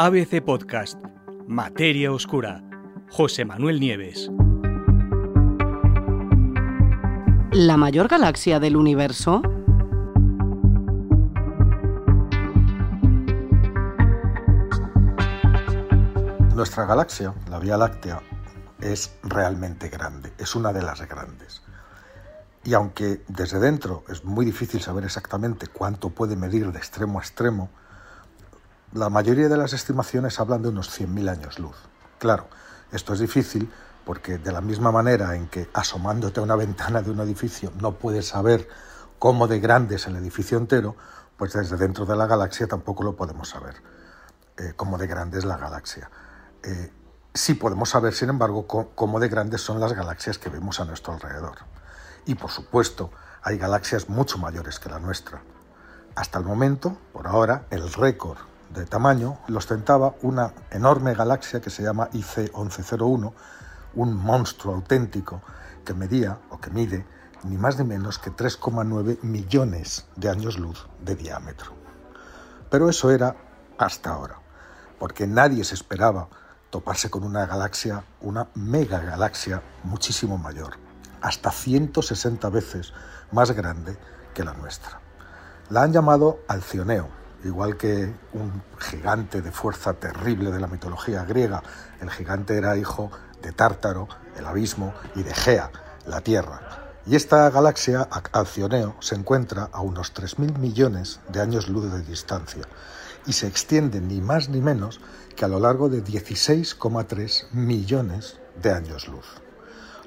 ABC Podcast, Materia Oscura, José Manuel Nieves. ¿La mayor galaxia del universo? Nuestra galaxia, la Vía Láctea, es realmente grande, es una de las grandes. Y aunque desde dentro es muy difícil saber exactamente cuánto puede medir de extremo a extremo, la mayoría de las estimaciones hablan de unos 100.000 años luz. Claro, esto es difícil porque de la misma manera en que asomándote a una ventana de un edificio no puedes saber cómo de grande es el edificio entero, pues desde dentro de la galaxia tampoco lo podemos saber, eh, cómo de grande es la galaxia. Eh, sí podemos saber, sin embargo, cómo de grandes son las galaxias que vemos a nuestro alrededor. Y por supuesto, hay galaxias mucho mayores que la nuestra. Hasta el momento, por ahora, el récord de tamaño lo ostentaba una enorme galaxia que se llama IC 1101, un monstruo auténtico que medía o que mide ni más ni menos que 3,9 millones de años luz de diámetro. Pero eso era hasta ahora, porque nadie se esperaba toparse con una galaxia, una mega galaxia muchísimo mayor, hasta 160 veces más grande que la nuestra. La han llamado Alcioneo, igual que un gigante de fuerza terrible de la mitología griega. El gigante era hijo de Tártaro, el abismo, y de Gea, la tierra. Y esta galaxia, Alcioneo, se encuentra a unos 3.000 millones de años luz de distancia y se extiende ni más ni menos que a lo largo de 16,3 millones de años luz.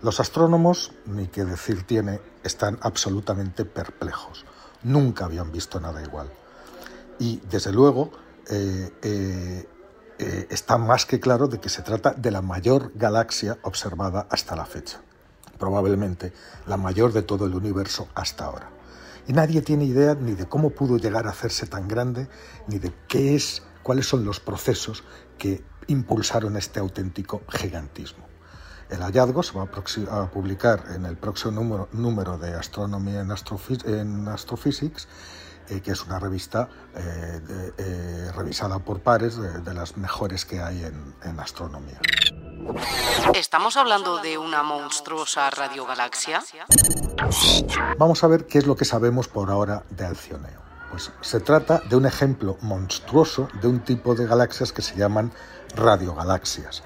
Los astrónomos, ni qué decir tiene, están absolutamente perplejos. Nunca habían visto nada igual. Y desde luego eh, eh, eh, está más que claro de que se trata de la mayor galaxia observada hasta la fecha. Probablemente la mayor de todo el universo hasta ahora. Y nadie tiene idea ni de cómo pudo llegar a hacerse tan grande, ni de qué es cuáles son los procesos que impulsaron este auténtico gigantismo. El hallazgo se va a, publicar en el próximo número, de Astronomy en, Astrophysics, eh, que es una revista eh, eh, revisada por pares de, las mejores que hay en, en astronomía. ¿Estamos hablando de una monstruosa radiogalaxia? Vamos a ver qué es lo que sabemos por ahora de Alcioneo. Pues se trata de un ejemplo monstruoso de un tipo de galaxias que se llaman radiogalaxias.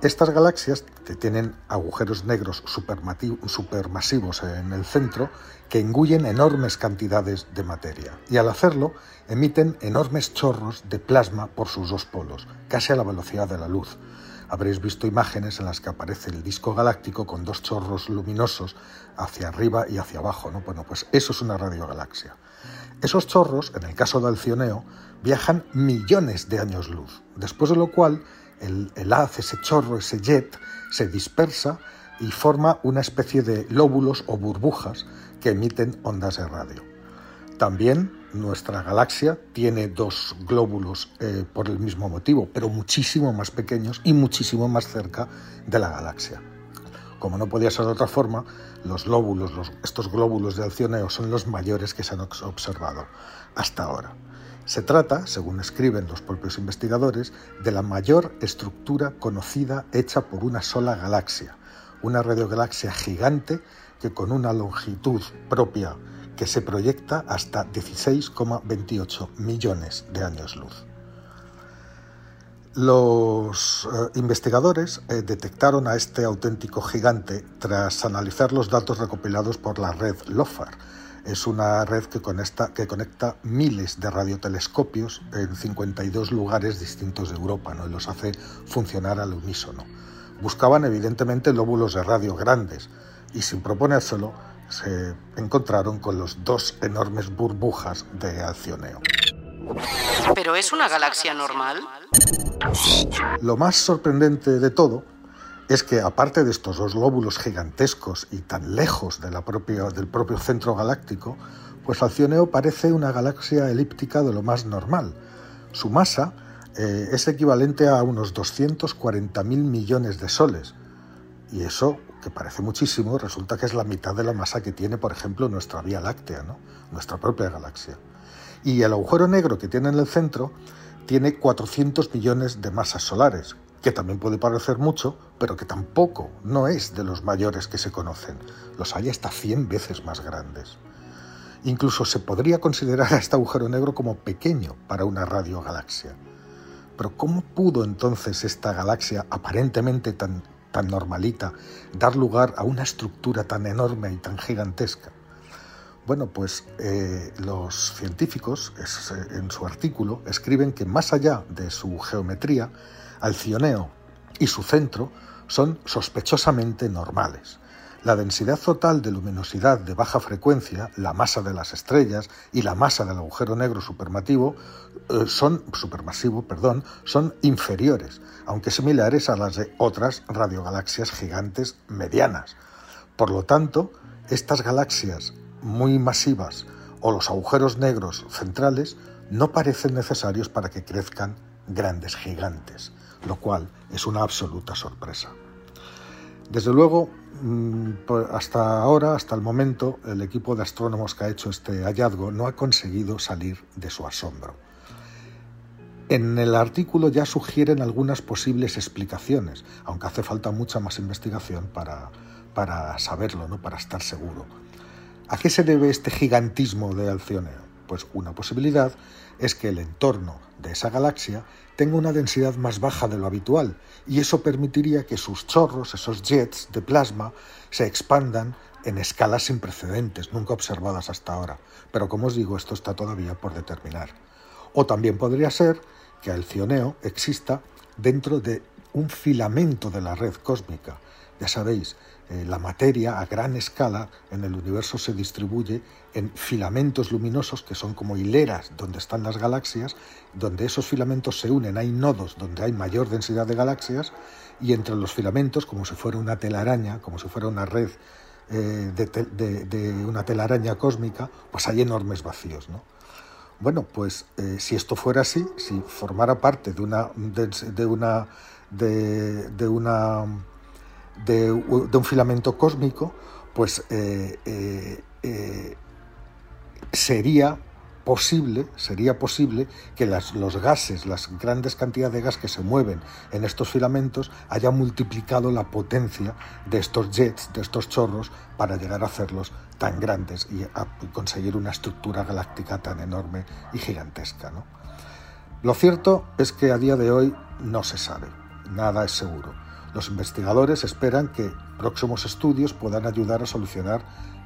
Estas galaxias tienen agujeros negros supermasivos en el centro que engullen enormes cantidades de materia y al hacerlo emiten enormes chorros de plasma por sus dos polos, casi a la velocidad de la luz. Habréis visto imágenes en las que aparece el disco galáctico con dos chorros luminosos hacia arriba y hacia abajo. ¿no? Bueno, pues eso es una radiogalaxia. Esos chorros, en el caso de Alcioneo, viajan millones de años luz, después de lo cual el, haz, ese chorro, ese jet, se dispersa y forma una especie de lóbulos o burbujas que emiten ondas de radio. También nuestra galaxia tiene dos glóbulos eh, por el mismo motivo, pero muchísimo más pequeños y muchísimo más cerca de la galaxia. Como no podía ser de otra forma, los lóbulos, estos glóbulos de Alcioneo son los mayores que se han observado hasta ahora. Se trata, según escriben los propios investigadores, de la mayor estructura conocida hecha por una sola galaxia, una radiogalaxia gigante que con una longitud propia que se proyecta hasta 16,28 millones de años luz. Los eh, investigadores eh, detectaron a este auténtico gigante tras analizar los datos recopilados por la red LOFAR. Es una red que conecta, que conecta miles de radiotelescopios en 52 lugares distintos de Europa ¿no? y los hace funcionar al unísono. Buscaban evidentemente lóbulos de radio grandes y sin proponérselo se encontraron con los dos enormes burbujas de Alcioneo. ¿Pero es una galaxia normal? Lo más sorprendente de todo es que aparte de estos dos lóbulos gigantescos y tan lejos del propio centro galáctico, pues Alcioneo parece una galaxia elíptica de lo más normal. Su masa eh, es equivalente a unos 240.000 millones de soles. Y eso, que parece muchísimo, resulta que es la mitad de la masa que tiene, por ejemplo, nuestra Vía Láctea, ¿no? nuestra propia galaxia. Y el agujero negro que tiene en el centro tiene 400 millones de masas solares, que también puede parecer mucho, pero que tampoco no es de los mayores que se conocen. Los hay hasta 100 veces más grandes. Incluso se podría considerar a este agujero negro como pequeño para una radiogalaxia. Pero ¿cómo pudo entonces esta galaxia aparentemente tan, tan normalita dar lugar a una estructura tan enorme y tan gigantesca? Bueno, pues eh, los científicos en su artículo escriben que más allá de su geometría, Alcioneo y su centro son sospechosamente normales. La densidad total de luminosidad de baja frecuencia, la masa de las estrellas y la masa del agujero negro supermasivo eh, son perdón, son inferiores, aunque similares a las de otras radiogalaxias gigantes medianas. Por lo tanto, estas galaxias muy masivas o los agujeros negros centrales no parecen necesarios para que crezcan grandes gigantes, lo cual es una absoluta sorpresa. Desde luego, mm, hasta ahora, hasta el momento, el equipo de astrónomos que ha hecho este hallazgo no ha conseguido salir de su asombro. En el artículo ya sugieren algunas posibles explicaciones, aunque hace falta mucha más investigación para, para saberlo, ¿no? para estar seguro. ¿A qué se debe este gigantismo de Alcioneo? Pues una posibilidad es que el entorno de esa galaxia tenga una densidad más baja de lo habitual y eso permitiría que sus chorros, esos jets de plasma, se expandan en escalas sin precedentes, nunca observadas hasta ahora. Pero como os digo, esto está todavía por determinar. O también podría ser que el cioneo exista dentro de un filamento de la red cósmica. Ya sabéis, eh, la materia a gran escala en el universo se distribuye en filamentos luminosos que son como hileras donde están las galaxias, donde esos filamentos se unen, hay nodos donde hay mayor densidad de galaxias y entre los filamentos, como si fuera una telaraña, como si fuera una red eh, de, una telaraña cósmica, pues hay enormes vacíos. Bueno, pues eh, si esto fuera así, si formara parte de una, de una, de una de, un filamento cósmico, pues eh, eh, eh, sería posible, sería posible que los gases, las grandes cantidades de gas que se mueven en estos filamentos, hayan multiplicado la potencia de estos jets, de estos chorros, para llegar a hacerlos tan grandes y conseguir una estructura galáctica tan enorme y gigantesca. Lo cierto es que a día de hoy no se sabe, nada es seguro. Los investigadores esperan que próximos estudios puedan ayudar a solucionar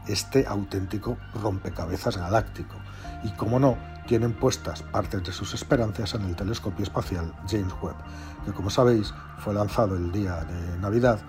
este auténtico rompecabezas galáctico. Y, como no, tienen puestas partes de sus esperanzas en el telescopio espacial James Webb, que como sabéis fue lanzado el día de Navidad,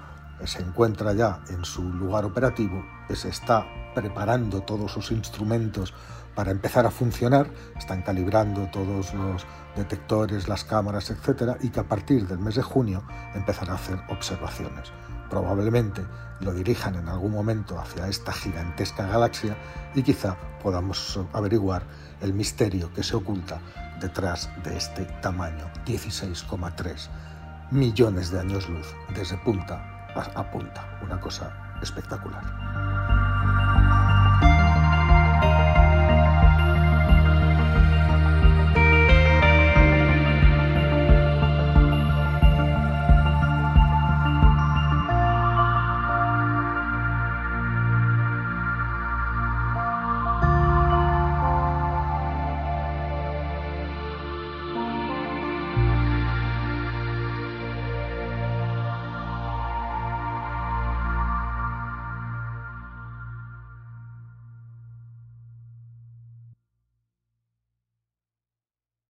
se encuentra ya en su lugar operativo, se está preparando todos sus instrumentos para empezar a funcionar, están calibrando todos los detectores, las cámaras, etcétera, y que a partir del mes de junio empezará a hacer observaciones. Probablemente lo dirijan en algún momento hacia esta gigantesca galaxia y quizá podamos averiguar el misterio que se oculta detrás de este tamaño, 16,3 millones de años luz desde punta a punta, una cosa espectacular.